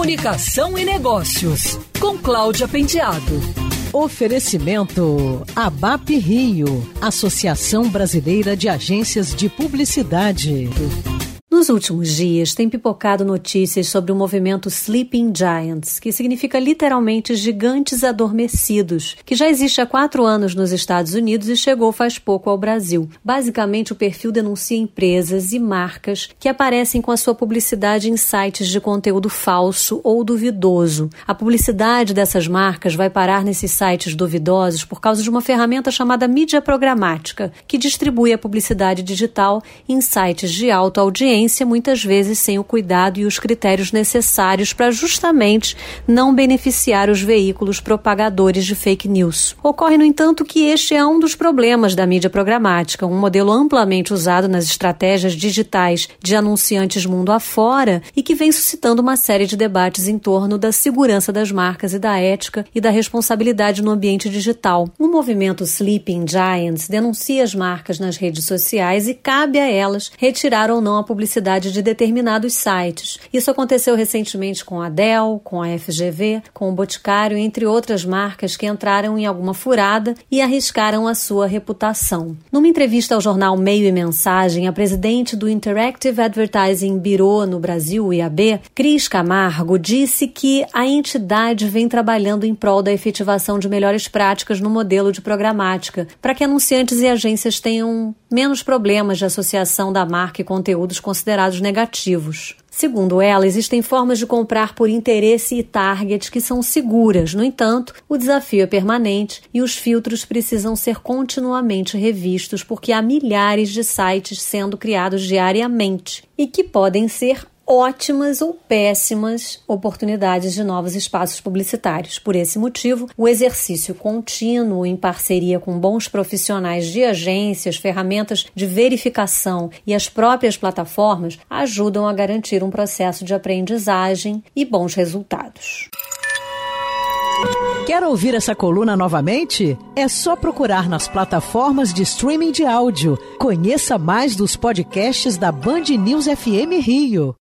Comunicação e Negócios, com Cláudia Penteado. Oferecimento ABAP Rio, Associação Brasileira de Agências de Publicidade. Nos últimos dias, tem pipocado notícias sobre o movimento Sleeping Giants, que significa literalmente gigantes adormecidos, que já existe há quatro anos nos Estados Unidos e chegou faz pouco ao Brasil. Basicamente, o perfil denuncia empresas e marcas que aparecem com a sua publicidade em sites de conteúdo falso ou duvidoso. A publicidade dessas marcas vai parar nesses sites duvidosos por causa de uma ferramenta chamada mídia programática, que distribui a publicidade digital em sites de alta audiência muitas vezes sem o cuidado e os critérios necessários para justamente não beneficiar os veículos propagadores de fake news. Ocorre, no entanto, que este é um dos problemas da mídia programática, um modelo amplamente usado nas estratégias digitais de anunciantes mundo afora e que vem suscitando uma série de debates em torno da segurança das marcas e da ética e da responsabilidade no ambiente digital. O movimento Sleeping Giants denuncia as marcas nas redes sociais e cabe a elas retirar ou não a publicidade de determinados sites. Isso aconteceu recentemente com a Dell, com a FGV, com o Boticário, entre outras marcas que entraram em alguma furada e arriscaram a sua reputação. Numa entrevista ao jornal Meio e Mensagem, a presidente do Interactive Advertising Bureau no Brasil, IAB, Cris Camargo, disse que a entidade vem trabalhando em prol da efetivação de melhores práticas no modelo de programática, para que anunciantes e agências tenham menos problemas de associação da marca e conteúdos considerados negativos. Segundo ela, existem formas de comprar por interesse e target que são seguras. No entanto, o desafio é permanente e os filtros precisam ser continuamente revistos porque há milhares de sites sendo criados diariamente e que podem ser ótimas ou péssimas oportunidades de novos espaços publicitários. Por esse motivo, o exercício contínuo em parceria com bons profissionais de agências, ferramentas de verificação e as próprias plataformas ajudam a garantir um processo de aprendizagem e bons resultados. Quer ouvir essa coluna novamente? É só procurar nas plataformas de streaming de áudio. Conheça mais dos podcasts da Band News FM Rio.